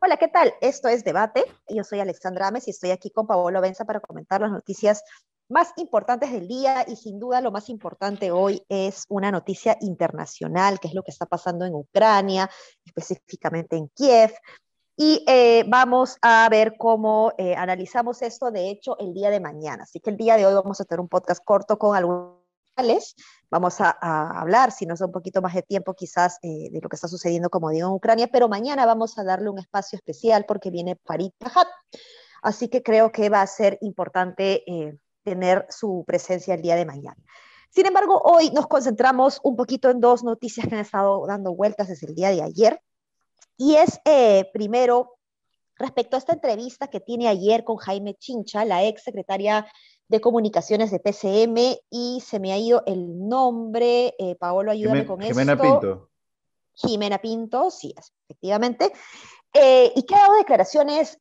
Hola, ¿qué tal? Esto es Debate. Yo soy Alexandra Ames y estoy aquí con Paolo Benza para comentar las noticias más importantes del día y sin duda lo más importante hoy es una noticia internacional, que es lo que está pasando en Ucrania, específicamente en Kiev. Y eh, vamos a ver cómo eh, analizamos esto, de hecho, el día de mañana. Así que el día de hoy vamos a tener un podcast corto con algunos Vamos a, hablar, si nos da un poquito más de tiempo, quizás eh, de lo que está sucediendo, como digo, en Ucrania, pero mañana vamos a darle un espacio especial porque viene Farid Pajat. Así que creo que va a ser importante tener su presencia el día de mañana. Sin embargo, hoy nos concentramos un poquito en dos noticias que han estado dando vueltas desde el día de ayer. Y es, eh, primero, respecto a esta entrevista que tiene ayer con Jaime Chincha, la ex secretaria de comunicaciones de PCM, y se me ha ido el nombre, eh, Paolo, ayúdame con esto. Jimena Pinto. Jimena Pinto, sí, efectivamente, eh, y que ha dado declaraciones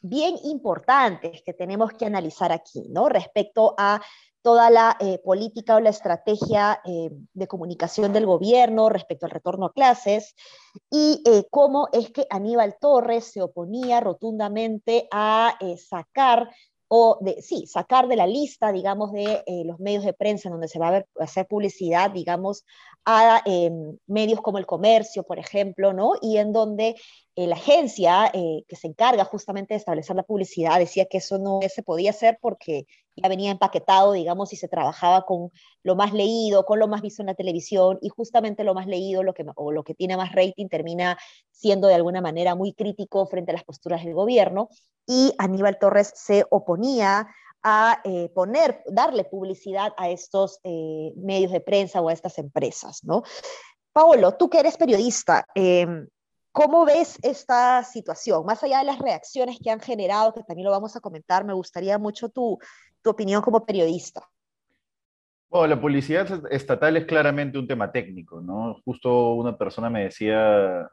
bien importantes que tenemos que analizar aquí, ¿no? Respecto a toda la eh, política o la estrategia eh, de comunicación del gobierno respecto al retorno a clases y eh, cómo es que Aníbal Torres se oponía rotundamente a sacar o de, sí, sacar de la lista, digamos, de los medios de prensa en donde se va a, hacer publicidad, digamos, a em, medios como el comercio, por ejemplo, ¿no? Y en donde la agencia que se encarga justamente de establecer la publicidad decía que eso no se podía hacer porque ya venía empaquetado, digamos, y se trabajaba con lo más leído, con lo más visto en la televisión, y justamente lo más leído lo que, o lo que tiene más rating termina siendo de alguna manera muy crítico frente a las posturas del gobierno, y Aníbal Torres se oponía a eh, poner, darle publicidad a estos eh, medios de prensa o a estas empresas, ¿no? Paolo, tú que eres periodista, em, ¿Cómo ves esta situación? Más allá de las reacciones que han generado, que también lo vamos a comentar, me gustaría mucho tu, tu opinión como periodista. Bueno, la publicidad estatal es claramente un tema técnico, ¿no? Justo una persona me decía,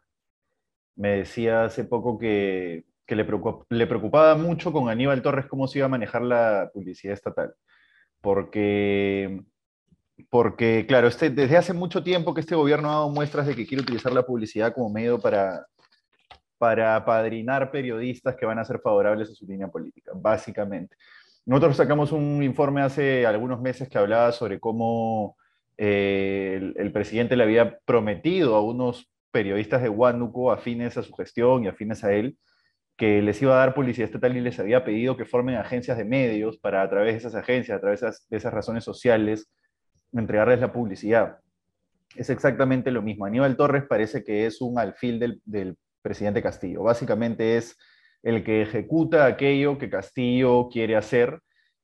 me decía hace poco que, que le, le preocupaba mucho con Aníbal Torres cómo se iba a manejar la publicidad estatal. Porque, porque claro, este, desde hace mucho tiempo que este gobierno ha dado muestras de que quiere utilizar la publicidad como medio para, para apadrinar periodistas que van a ser favorables a su línea política, básicamente. Nosotros sacamos un informe hace algunos meses que hablaba sobre cómo eh, el, presidente le había prometido a unos periodistas de Huánuco afines a su gestión y afines a él que les iba a dar publicidad estatal y les había pedido que formen agencias de medios para a través de esas agencias, a través de esas, razones sociales, entregarles la publicidad. Es exactamente lo mismo. Aníbal Torres parece que es un alfil del, del presidente Castillo. Básicamente es el que ejecuta aquello que Castillo quiere hacer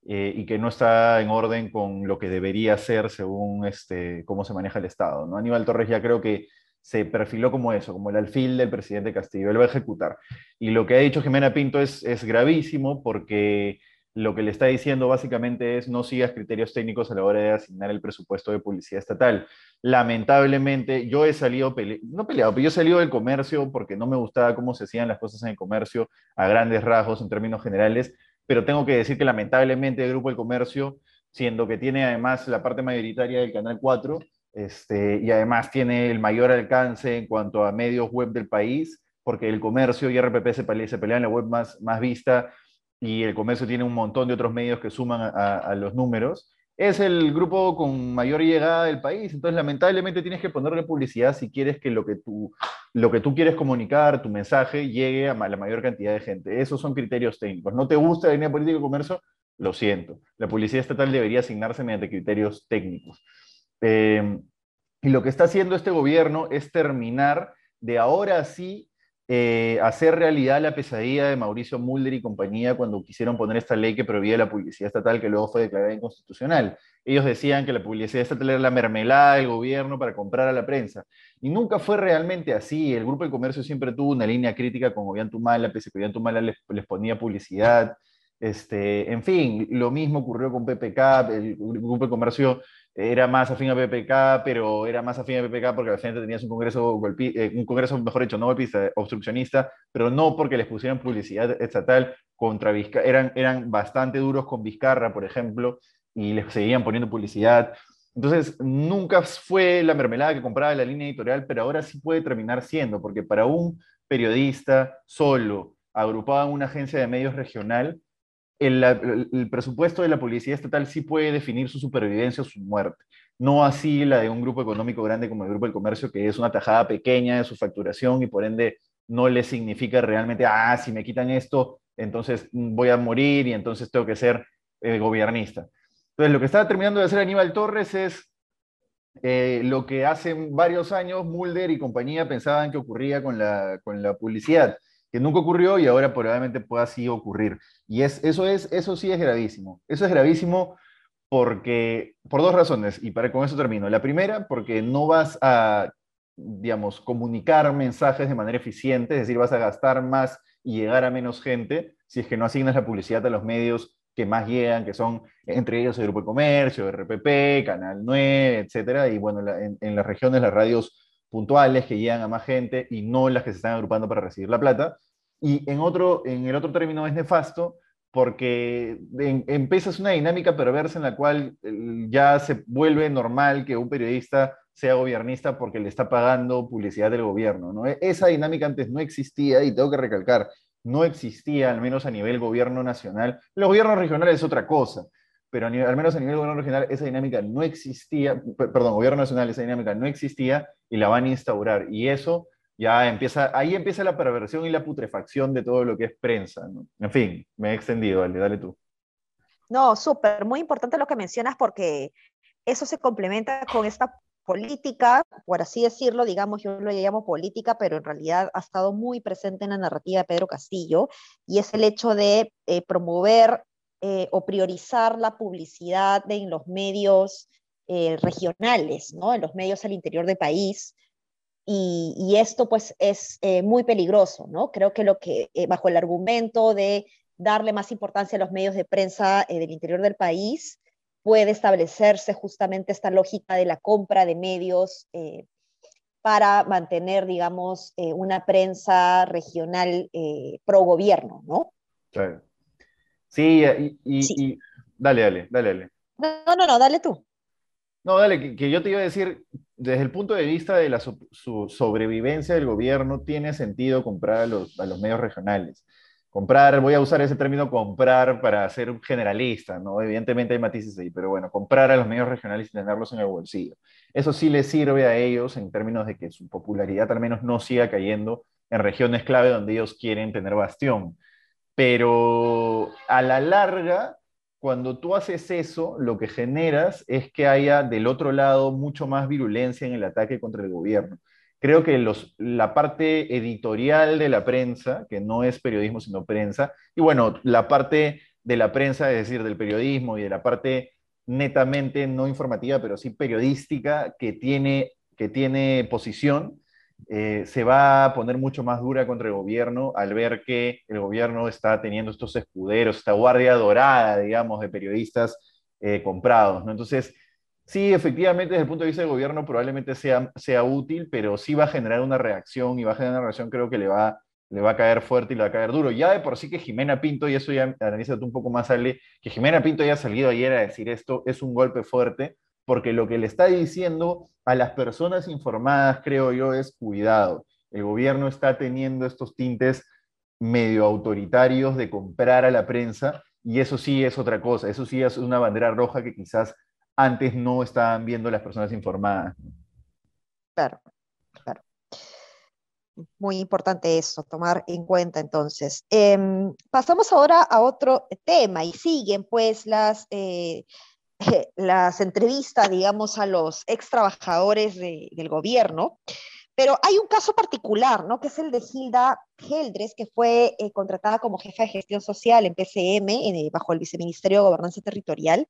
eh, y que no está en orden con lo que debería hacer según este, cómo se maneja el Estado. ¿no? Aníbal Torres ya creo que se perfiló como eso, como el alfil del presidente Castillo, él va a ejecutar. Y lo que ha dicho Jimena Pinto es, es gravísimo porque lo que le está diciendo básicamente es no sigas criterios técnicos a la hora de asignar el presupuesto de publicidad estatal. Lamentablemente, yo he salido, no peleado, pero yo he salido del comercio porque no me gustaba cómo se hacían las cosas en el comercio a grandes rasgos en términos generales, pero tengo que decir que lamentablemente el Grupo del Comercio, siendo que tiene además la parte mayoritaria del Canal 4, este, y además tiene el mayor alcance en cuanto a medios web del país, porque el comercio y RPP se, pelean la web más, más vista y el comercio tiene un montón de otros medios que suman a, los números es el grupo con mayor llegada del país. Entonces, lamentablemente tienes que ponerle publicidad si quieres que lo que tú, lo que tú quieres comunicar, tu mensaje, llegue a la mayor cantidad de gente. Esos son criterios técnicos. ¿No te gusta la línea política de comercio? Lo siento. La publicidad estatal debería asignarse mediante criterios técnicos. Eh, y lo que está haciendo este gobierno es terminar de ahora sí eh, hacer realidad la pesadilla de Mauricio Mulder y compañía cuando quisieron poner esta ley que prohibía la publicidad estatal que luego fue declarada inconstitucional. Ellos decían que la publicidad estatal era la mermelada del gobierno para comprar a la prensa. Y nunca fue realmente así. El Grupo de Comercio siempre tuvo una línea crítica con Ollantumala, pese a que Ollantumala les, les ponía publicidad. Este, en fin, lo mismo ocurrió con PPK, el Grupo de Comercio era más afín a PPK, pero era más afín a PPK porque al final tenías un congreso, eh, un congreso, mejor dicho, no golpista, obstruccionista, pero no porque les pusieran publicidad estatal contra Vizcarra. Eran, eran bastante duros con Vizcarra, por ejemplo, y les seguían poniendo publicidad. Entonces, nunca fue la mermelada que compraba la línea editorial, pero ahora sí puede terminar siendo, porque para un periodista solo, agrupado en una agencia de medios regional, el, presupuesto de la publicidad estatal sí puede definir su supervivencia o su muerte. No así la de un grupo económico grande como el Grupo del Comercio, que es una tajada pequeña de su facturación y por ende no le significa realmente, ah, si me quitan esto, entonces voy a morir y entonces tengo que ser eh, gobernista. Entonces, lo que estaba terminando de hacer Aníbal Torres es eh, lo que hace varios años Mulder y compañía pensaban que ocurría con la, con la publicidad que nunca ocurrió y ahora probablemente pueda así ocurrir. Y es, eso, es, eso sí es gravísimo. Eso es gravísimo porque, por dos razones, y para, con eso termino. La primera, porque no vas a, digamos, comunicar mensajes de manera eficiente, es decir, vas a gastar más y llegar a menos gente si es que no asignas la publicidad a los medios que más llegan, que son entre ellos el Grupo de Comercio, RPP, Canal 9, etcétera, y bueno, en, en las regiones las radios puntuales que llegan a más gente y no las que se están agrupando para recibir la plata. Y en, otro, en el otro término es nefasto porque empiezas una dinámica perversa en la cual ya se vuelve normal que un periodista sea gobernista porque le está pagando publicidad del gobierno. ¿no? E, esa dinámica antes no existía y tengo que recalcar, no existía, al menos a nivel gobierno nacional. Los gobiernos regionales es otra cosa, pero al menos a nivel gobierno regional esa dinámica no existía, perdón, gobierno nacional esa dinámica no existía y la van a instaurar. Y eso ya empieza, ahí empieza la perversión y la putrefacción de todo lo que es prensa. En fin, me he extendido, dale, dale tú. No, súper, muy importante lo que mencionas porque eso se complementa con esta política, por así decirlo, digamos, yo lo llamo política, pero en realidad ha estado muy presente en la narrativa de Pedro Castillo, y es el hecho de eh, promover eh, o priorizar la publicidad en los medios eh, regionales, ¿no? en los medios al interior del país. Y, esto pues es eh, muy peligroso, ¿no? Creo que lo que, bajo el argumento de darle más importancia a los medios de prensa del interior del país, puede establecerse justamente esta lógica de la compra de medios para mantener, digamos, una prensa regional pro gobierno, ¿no? Y, dale, dale, dale, dale. No, no, no, dale tú. No, dale, que, yo te iba a decir, desde el punto de vista de la su sobrevivencia del gobierno, tiene sentido comprar a los, a los medios regionales. Comprar, voy a usar ese término comprar para ser un generalista, ¿no? Evidentemente hay matices ahí, pero bueno, comprar a los medios regionales y tenerlos en el bolsillo. Eso sí les sirve a ellos en términos de que su popularidad al menos no siga cayendo en regiones clave donde ellos quieren tener bastión pero a la larga, cuando tú haces eso, lo que generas es que haya del otro lado mucho más virulencia en el ataque contra el gobierno. Creo que la parte editorial de la prensa, que no es periodismo sino prensa, y bueno, la parte de la prensa, es decir, del periodismo y de la parte netamente no informativa, pero sí periodística, que tiene, que tiene posición, eh, se va a poner mucho más dura contra el gobierno al ver que el gobierno está teniendo estos escuderos, esta guardia dorada, digamos, de periodistas eh, comprados. Entonces, sí, efectivamente, desde el punto de vista del gobierno probablemente sea, sea útil, pero sí va a generar una reacción y va a generar una reacción creo que le va, le va a caer fuerte y le va a caer duro. Ya de por sí que Jimena Pinto, y eso ya analízate un poco más, Ale, que Jimena Pinto haya salido ayer a decir esto, es un golpe fuerte, porque lo que le está diciendo a las personas informadas, creo yo, es cuidado. El gobierno está teniendo estos tintes medio autoritarios de comprar a la prensa y eso sí es otra cosa, eso sí es una bandera roja que quizás antes no estaban viendo las personas informadas. Claro, claro. Muy importante eso, tomar en cuenta entonces. Em, pasamos ahora a otro tema y siguen pues las... Eh, las entrevistas, digamos, a los ex trabajadores del gobierno, pero hay un caso particular, ¿no? Que es el de Hilda Geldres, que fue eh, contratada como jefa de gestión social en PCM, en, bajo el Viceministerio de Gobernanza Territorial,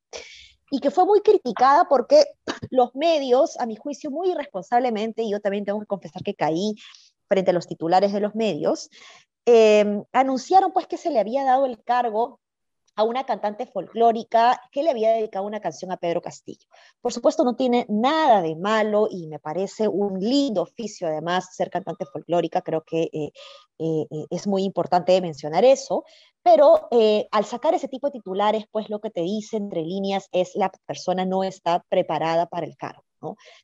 y que fue muy criticada porque los medios, a mi juicio, muy irresponsablemente, y yo también tengo que confesar que caí frente a los titulares de los medios, eh, anunciaron pues que se le había dado el cargo a una cantante folclórica que le había dedicado una canción a Pedro Castillo. Por supuesto, no tiene nada de malo y me parece un lindo oficio, además, ser cantante folclórica. Creo que eh, eh, eh, es muy importante mencionar eso. Pero al sacar ese tipo de titulares, pues lo que te dice entre líneas es la persona no está preparada para el cargo.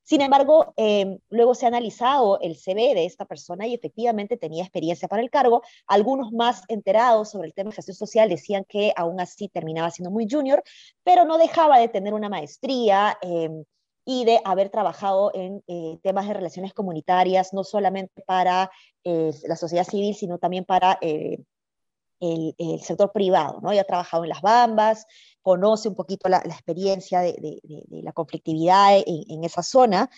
Sin embargo, em, luego se ha analizado el CV de esta persona y efectivamente tenía experiencia para el cargo. Algunos más enterados sobre el tema de gestión social decían que aún así terminaba siendo muy junior, pero no dejaba de tener una maestría em, y de haber trabajado en eh, temas de relaciones comunitarias, no solamente para eh, la sociedad civil, sino también para eh, el, sector privado, ¿no? Ya ha trabajado en las Bambas, conoce un poquito la, experiencia de, la conflictividad en, esa zona.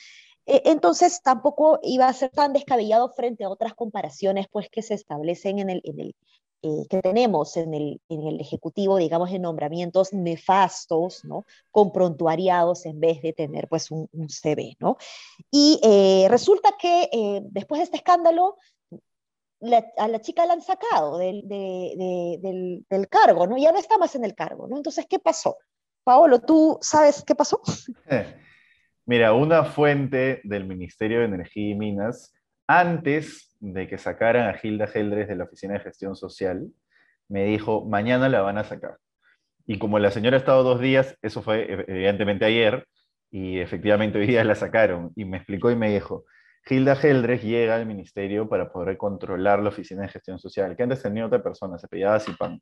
E, entonces tampoco iba a ser tan descabellado frente a otras comparaciones pues, que se establecen en el, eh, que tenemos en el, Ejecutivo, digamos, en nombramientos nefastos, ¿no? Con prontuariados en vez de tener, pues, un, CV, ¿no? Y eh, resulta que eh, después de este escándalo, a la chica la han sacado del, del, cargo, ¿no? Ya no está más en el cargo, ¿no? Entonces, ¿qué pasó? Paolo, ¿tú sabes qué pasó? Mira, una fuente del Ministerio de Energía y Minas, antes de que sacaran a Gilda Geldres de la Oficina de Gestión Social, me dijo, mañana la van a sacar. Y como la señora ha estado dos días, eso fue evidentemente ayer, y efectivamente hoy día la sacaron, y me explicó y me dijo, Gilda Geldres llega al ministerio para poder controlar la oficina de gestión social, que antes tenía otra persona, se apellidaba Zipan.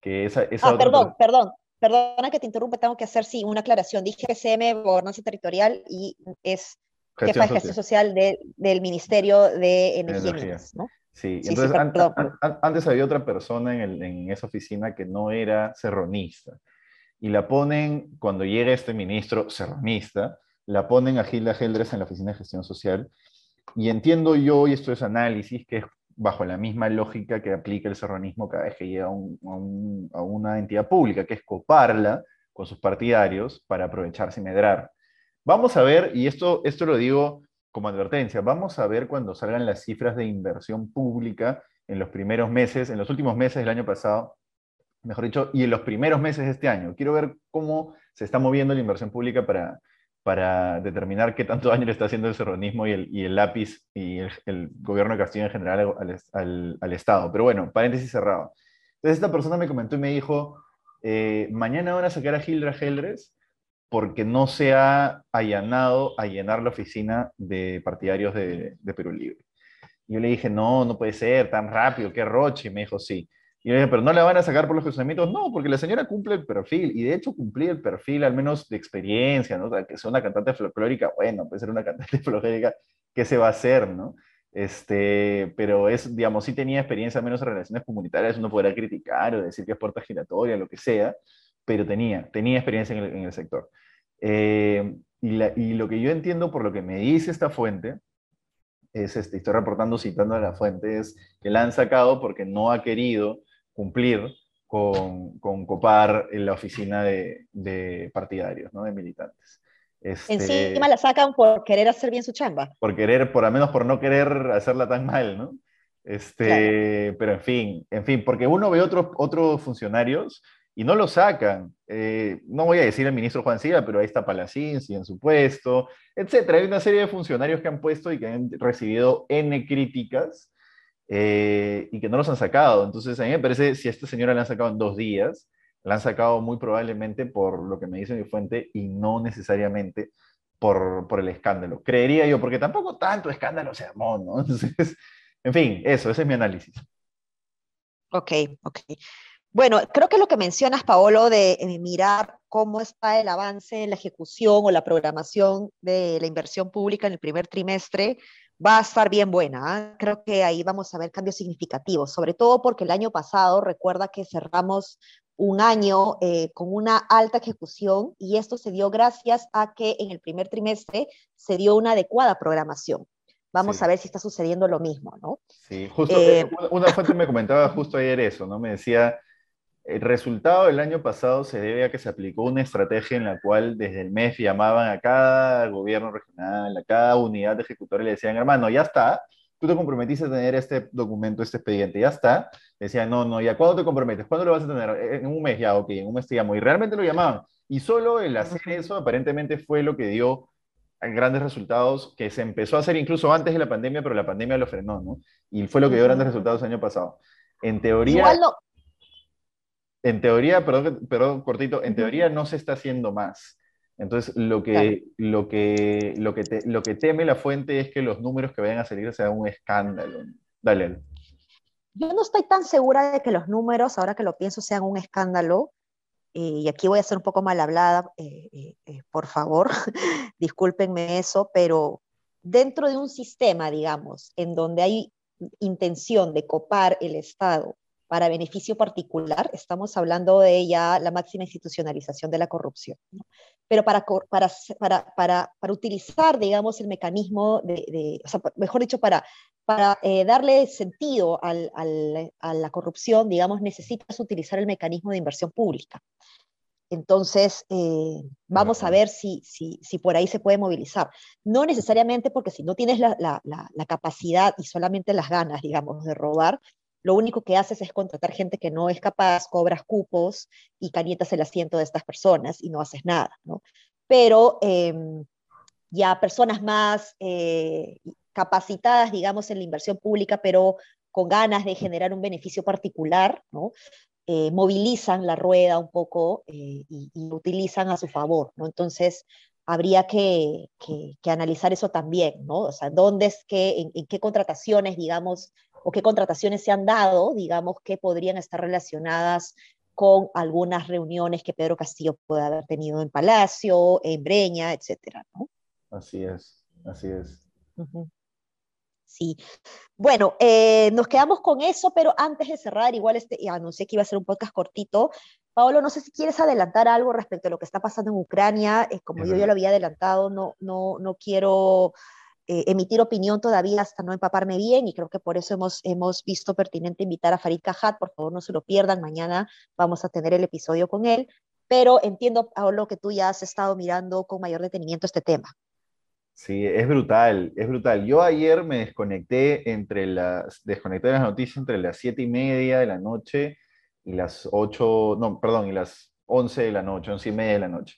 Que esa, esa ah, perdón, perdón, perdona que te interrumpa, tengo que hacer sí una aclaración. Dije CM, Gobernanza Territorial, y es jefa de gestión social del Ministerio de Energía. ¿no? Sí, entonces antes había otra persona en, en, esa oficina que no era serronista. Y la ponen, cuando llega este ministro serronista, la ponen a Gilda Geldres en la Oficina de Gestión Social. Y entiendo yo, y esto es análisis, que es bajo la misma lógica que aplica el serronismo cada vez que llega a, una entidad pública, que es coparla con sus partidarios para aprovecharse y medrar. Vamos a ver, y esto, esto lo digo como advertencia, vamos a ver cuando salgan las cifras de inversión pública en los primeros meses, en los últimos meses del año pasado, mejor dicho, y en los primeros meses de este año. Quiero ver cómo se está moviendo la inversión pública para, para determinar qué tanto daño le está haciendo el serronismo y el, y el lápiz y el, gobierno de Castillo en general al, al, Estado. Pero bueno, paréntesis cerrado. Entonces esta persona me comentó y me dijo, eh, mañana van a sacar a Gildra Geldres porque no se ha allanado a llenar la oficina de partidarios de, de Perú Libre. Yo le dije, no, no puede ser tan rápido, qué roche. Y me dijo, sí. Y yo dije, pero no la van a sacar por los razonamientos. No, porque la señora cumple el perfil. Y de hecho cumplí el perfil, al menos de experiencia, ¿no? O sea, que sea una cantante folclórica, bueno, puede ser una cantante folclórica, ¿qué se va a hacer, no? Este, pero es, digamos, sí tenía experiencia, al menos en relaciones comunitarias, uno podrá criticar o decir que es puerta giratoria, lo que sea, pero tenía, tenía experiencia en el, en el sector. Eh, y, y, lo que yo entiendo por lo que me dice esta fuente, es, este, estoy reportando citando a la fuente, es que la han sacado porque no ha querido cumplir con, con copar en la oficina de, de partidarios, ¿no? de militantes. Este, Encima la sacan por querer hacer bien su chamba. Por querer, por lo menos por no querer hacerla tan mal, ¿no? Este, Pero en fin, en fin, porque uno ve otros otros funcionarios y no lo sacan. Eh, no voy a decir el ministro Juan Silla, pero ahí está Palacín, en su puesto, etcétera. Hay una serie de funcionarios que han puesto y que han recibido N críticas eh, y que no los han sacado. Entonces, a mí me parece, si a esta señora la han sacado en dos días, la han sacado muy probablemente por lo que me dice mi fuente y no necesariamente por, por el escándalo. Creería yo, porque tampoco tanto escándalo se armó, ¿no? Entonces, en fin, eso, ese es mi análisis. Ok, ok. Bueno, creo que lo que mencionas, Paolo, de mirar cómo está el avance en la ejecución o la programación de la inversión pública en el primer trimestre, va a estar bien buena. ¿ah? Creo que ahí vamos a ver cambios significativos, sobre todo porque el año pasado, recuerda que cerramos un año eh, con una alta ejecución y esto se dio gracias a que en el primer trimestre se dio una adecuada programación. Vamos a ver si está sucediendo lo mismo, ¿no? Sí, justo eh, una fuente me comentaba justo ayer eso, ¿no? Me decía, el resultado del año pasado se debe a que se aplicó una estrategia en la cual desde el MEF llamaban a cada gobierno regional, a cada unidad de ejecutores y le decían, hermano, ya está, tú te comprometiste a tener este documento, este expediente, ya está. Decían, no, no, ¿ya cuándo te comprometes? ¿Cuándo lo vas a tener? Eh, en un mes ya, ok, en un mes te llamo. Y realmente lo llamaban. Y solo el hacer eso aparentemente fue lo que dio grandes resultados que se empezó a hacer incluso antes de la pandemia, pero la pandemia lo frenó, ¿no? Y fue lo que dio grandes resultados el año pasado. En teoría... En teoría, perdón, perdón, cortito, en teoría no se está haciendo más. Entonces, lo que, lo, que, lo, que lo que teme la fuente es que los números que vayan a salir sean un escándalo. Dale. Yo no estoy tan segura de que los números, ahora que lo pienso, sean un escándalo. Eh, y aquí voy a ser un poco mal hablada, eh, eh, por favor, discúlpenme eso, pero dentro de un sistema, digamos, en donde hay intención de copar el Estado para beneficio particular, estamos hablando de ya la máxima institucionalización de la corrupción. Pero para, para, para, para, para utilizar, digamos, el mecanismo de, o sea, mejor dicho, para, para eh, darle sentido al, al, a la corrupción, digamos, necesitas utilizar el mecanismo de inversión pública. Entonces, eh, vamos a ver si, si, si, por ahí se puede movilizar. No necesariamente porque si no tienes la, la, la, capacidad y solamente las ganas, digamos, de robar, lo único que haces es contratar gente que no es capaz, cobras cupos y canietas el asiento de estas personas y no haces nada, ¿no? Pero em, ya personas más eh, capacitadas, digamos, en la inversión pública, pero con ganas de generar un beneficio particular, ¿no? Eh, movilizan la rueda un poco eh, y, utilizan a su favor, ¿no? Entonces, habría que, que, analizar eso también, ¿no? O sea, ¿dónde es que, en qué contrataciones, digamos, o qué contrataciones se han dado, digamos, que podrían estar relacionadas con algunas reuniones que Pedro Castillo puede haber tenido en Palacio, en Breña, etcétera, ¿no? Así es, así es. Sí. Bueno, eh, nos quedamos con eso, pero antes de cerrar, igual este, ya anuncié que iba a ser un podcast cortito. Paolo, no sé si quieres adelantar algo respecto a lo que está pasando en Ucrania. Eh, como yo ya lo había adelantado, no, no, no quiero eh, emitir opinión todavía hasta no empaparme bien y creo que por eso hemos, hemos visto pertinente invitar a Farid Cajat, por favor no se lo pierdan, mañana vamos a tener el episodio con él, pero entiendo, Paolo, que tú ya has estado mirando con mayor detenimiento este tema. Sí, es brutal, es brutal. Yo ayer me desconecté entre las, desconecté las noticias entre las siete y media de la noche y las ocho, no, perdón, y las once de la noche, once y media de la noche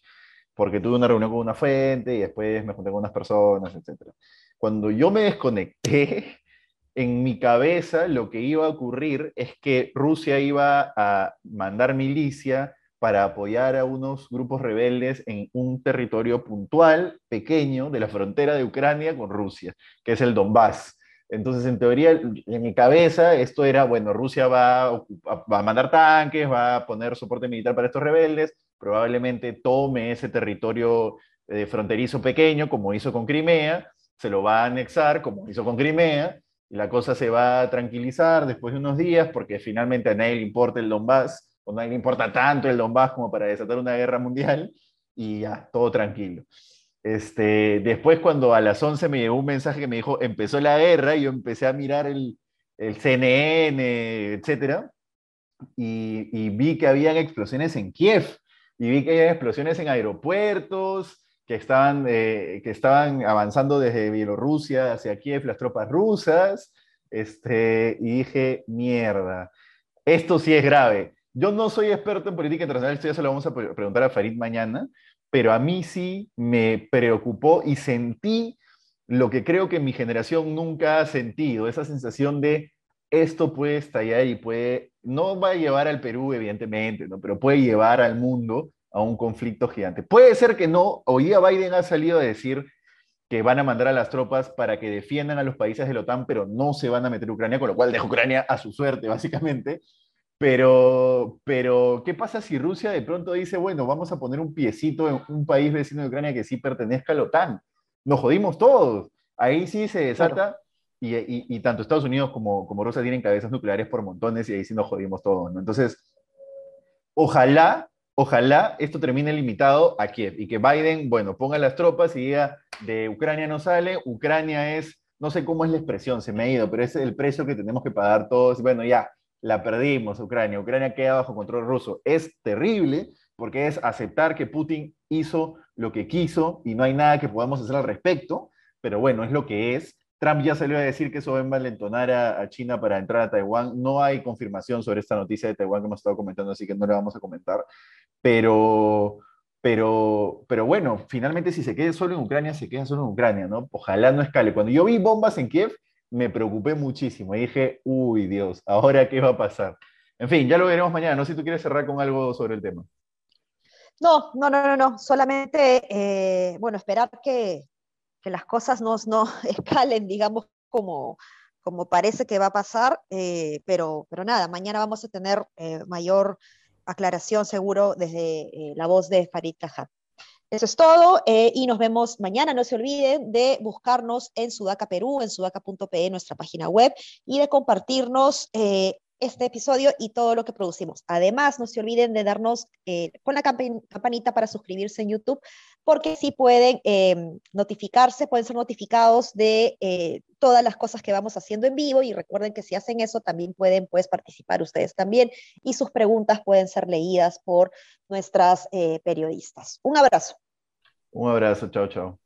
porque tuve una reunión con una fuente y después me junté con unas personas, etc. Cuando yo me desconecté, en mi cabeza lo que iba a ocurrir es que Rusia iba a mandar milicia para apoyar a unos grupos rebeldes en un territorio puntual, pequeño, de la frontera de Ucrania con Rusia, que es el Donbass. Entonces, en teoría, en mi cabeza, esto era, bueno, Rusia va a mandar tanques, va a poner soporte militar para estos rebeldes, probablemente tome ese territorio eh, fronterizo pequeño, como hizo con Crimea, se lo va a anexar, como hizo con Crimea, y la cosa se va a tranquilizar después de unos días, porque finalmente a nadie le importa el Donbass, o a nadie le importa tanto el Donbass como para desatar una guerra mundial, y ya, todo tranquilo. Este, después, cuando a las 11 me llegó un mensaje que me dijo, empezó la guerra, y yo empecé a mirar el, el CNN, etcétera, y, y, vi que habían explosiones en Kiev y vi que había explosiones en aeropuertos, que estaban, eh, que estaban avanzando desde Bielorrusia hacia Kiev las tropas rusas, este, y dije, mierda, esto sí es grave. Yo no soy experto en política internacional, esto ya se lo vamos a preguntar a Farid mañana, pero a mí sí me preocupó y sentí lo que creo que mi generación nunca ha sentido, esa sensación de esto puede estallar y puede, no va a llevar al Perú, evidentemente, ¿no? pero puede llevar al mundo a un conflicto gigante. Puede ser que no, hoy día Biden ha salido a decir que van a mandar a las tropas para que defiendan a los países de la OTAN, pero no se van a meter a Ucrania, con lo cual deja Ucrania a su suerte, básicamente. Pero, pero, ¿qué pasa si Rusia de pronto dice, bueno, vamos a poner un piecito en un país vecino de Ucrania que sí pertenezca a la OTAN? Nos jodimos todos. Ahí sí se desata y, tanto Estados Unidos como, como Rusia tienen cabezas nucleares por montones y ahí sí nos jodimos todos, ¿no? Entonces, ojalá, ojalá esto termine limitado a Kiev y que Biden, bueno, ponga las tropas y diga, de Ucrania no sale, Ucrania es, no sé cómo es la expresión, se me ha ido, pero es el precio que tenemos que pagar todos. Bueno, ya, la perdimos, Ucrania, Ucrania queda bajo control ruso. Es terrible porque es aceptar que Putin hizo lo que quiso y no hay nada que podamos hacer al respecto, pero bueno, es lo que es Trump ya salió a decir que eso va a envalentonar a, China para entrar a Taiwán. No hay confirmación sobre esta noticia de Taiwán que hemos estado comentando, así que no la vamos a comentar. Pero, pero, pero bueno, finalmente si se queda solo en Ucrania, se queda solo en Ucrania, ¿no? Ojalá no escale. Cuando yo vi bombas en Kiev, me preocupé muchísimo y dije, uy Dios, ¿ahora qué va a pasar? En fin, ya lo veremos mañana. No sé si tú quieres cerrar con algo sobre el tema. No, no, no, no, no. Solamente, eh, bueno, esperar que, que las cosas no, no escalen, digamos, como, como parece que va a pasar, eh, pero, pero nada, mañana vamos a tener eh, mayor aclaración seguro desde la voz de Farid Cajat. Eso es todo y nos vemos mañana. No se olviden de buscarnos en Sudaca Perú, en sudaca.pe, nuestra página web, y de compartirnos este episodio y todo lo que producimos. Además, no se olviden de darnos eh, con la campanita para suscribirse en YouTube, porque si pueden em, notificarse, pueden ser notificados de eh, todas las cosas que vamos haciendo en vivo y recuerden que si hacen eso también pueden pues, participar ustedes también y sus preguntas pueden ser leídas por nuestras eh, periodistas. Un abrazo. Un abrazo, chao, chao.